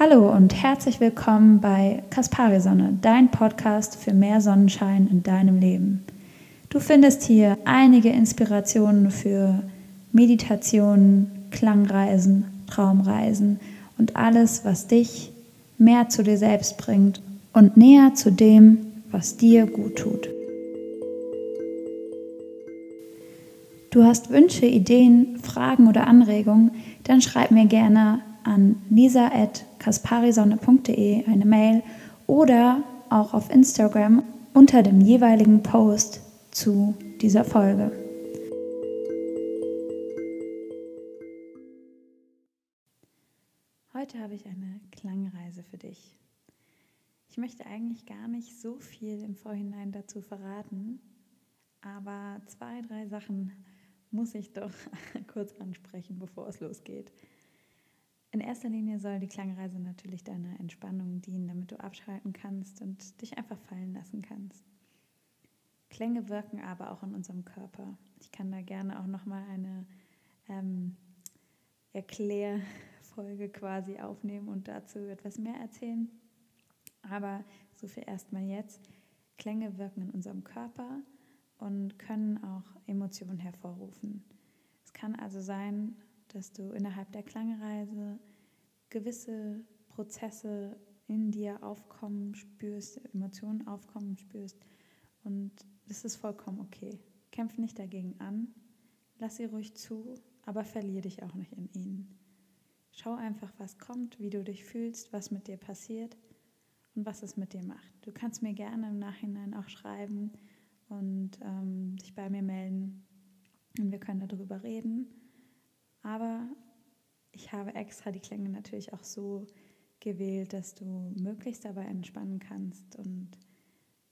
Hallo und herzlich willkommen bei Kaspari Sonne, dein Podcast für mehr Sonnenschein in deinem Leben. Du findest hier einige Inspirationen für Meditationen, Klangreisen, Traumreisen und alles, was dich mehr zu dir selbst bringt und näher zu dem, was dir gut tut. Du hast Wünsche, Ideen, Fragen oder Anregungen, dann schreib mir gerne an lisa.kasparisonne.de eine Mail oder auch auf Instagram unter dem jeweiligen Post zu dieser Folge. Heute habe ich eine Klangreise für dich. Ich möchte eigentlich gar nicht so viel im Vorhinein dazu verraten, aber zwei, drei Sachen muss ich doch kurz ansprechen, bevor es losgeht. In erster Linie soll die Klangreise natürlich deiner Entspannung dienen, damit du abschalten kannst und dich einfach fallen lassen kannst. Klänge wirken aber auch in unserem Körper. Ich kann da gerne auch nochmal eine ähm, Erklärfolge quasi aufnehmen und dazu etwas mehr erzählen. Aber so viel erstmal jetzt. Klänge wirken in unserem Körper und können auch Emotionen hervorrufen. Es kann also sein, dass du innerhalb der Klangreise gewisse Prozesse in dir aufkommen spürst, Emotionen aufkommen spürst und das ist vollkommen okay. Kämpf nicht dagegen an, lass sie ruhig zu, aber verlier dich auch nicht in ihnen. Schau einfach, was kommt, wie du dich fühlst, was mit dir passiert und was es mit dir macht. Du kannst mir gerne im Nachhinein auch schreiben und ähm, dich bei mir melden und wir können darüber reden. Aber ich habe extra die Klänge natürlich auch so gewählt, dass du möglichst dabei entspannen kannst und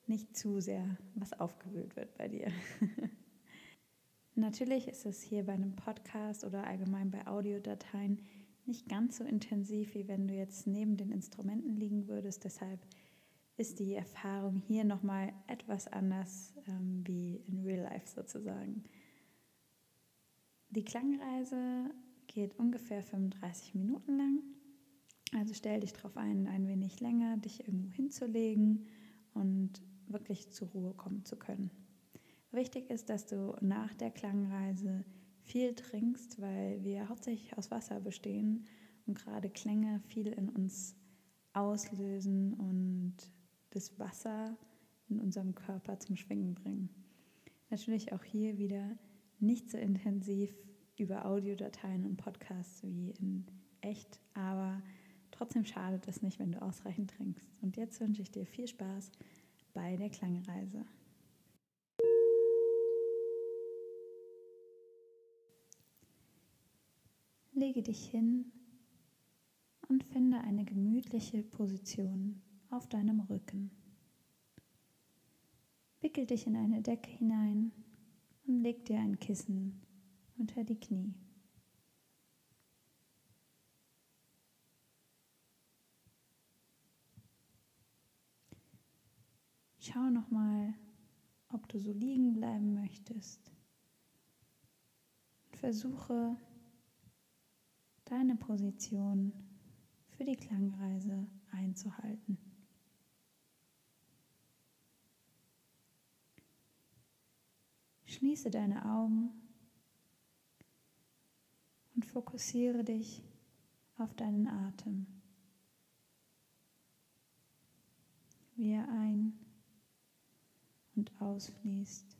nicht zu sehr was aufgewühlt wird bei dir. natürlich ist es hier bei einem Podcast oder allgemein bei Audiodateien nicht ganz so intensiv, wie wenn du jetzt neben den Instrumenten liegen würdest. Deshalb ist die Erfahrung hier nochmal etwas anders ähm, wie in Real Life sozusagen. Die Klangreise geht ungefähr 35 Minuten lang. Also stell dich darauf ein, ein wenig länger dich irgendwo hinzulegen und wirklich zur Ruhe kommen zu können. Wichtig ist, dass du nach der Klangreise viel trinkst, weil wir hauptsächlich aus Wasser bestehen und gerade Klänge viel in uns auslösen und das Wasser in unserem Körper zum Schwingen bringen. Natürlich auch hier wieder nicht so intensiv über Audiodateien und Podcasts wie in echt, aber trotzdem schadet es nicht, wenn du ausreichend trinkst. Und jetzt wünsche ich dir viel Spaß bei der Klangreise. Lege dich hin und finde eine gemütliche Position auf deinem Rücken. Wickel dich in eine Decke hinein und leg dir ein Kissen unter die Knie. Schau nochmal, ob du so liegen bleiben möchtest. Und versuche deine Position für die Klangreise einzuhalten. Schließe deine Augen und fokussiere dich auf deinen Atem, wie er ein- und ausfließt.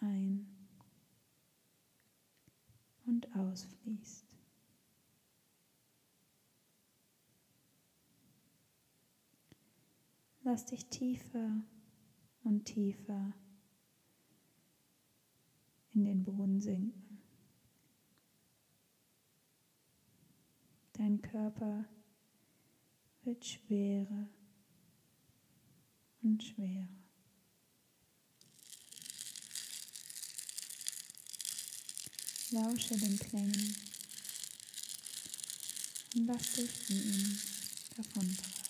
Ein und ausfließt. Lass dich tiefer und tiefer in den Boden sinken. Dein Körper wird schwerer und schwerer. Lausche den Klängen und lass dich von ihnen davontragen.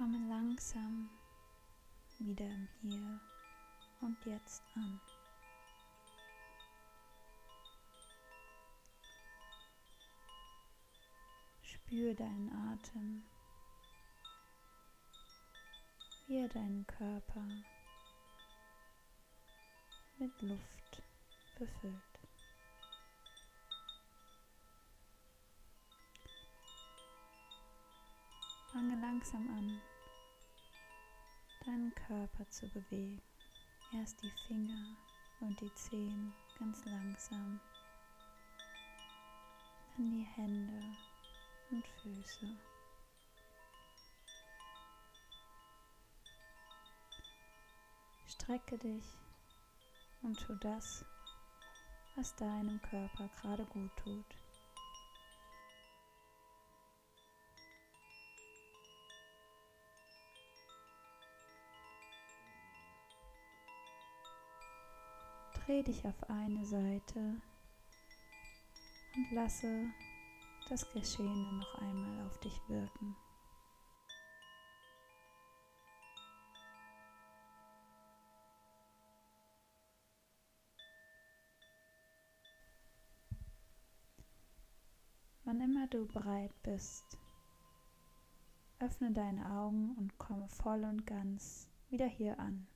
Komme langsam wieder im Hier und Jetzt an. Spür deinen Atem. hier deinen Körper mit Luft befüllt. Langsam an, deinen Körper zu bewegen. Erst die Finger und die Zehen ganz langsam. Dann die Hände und Füße. Strecke dich und tu das, was deinem Körper gerade gut tut. Dreh dich auf eine Seite und lasse das Geschehene noch einmal auf dich wirken. Wann immer du bereit bist, öffne deine Augen und komme voll und ganz wieder hier an.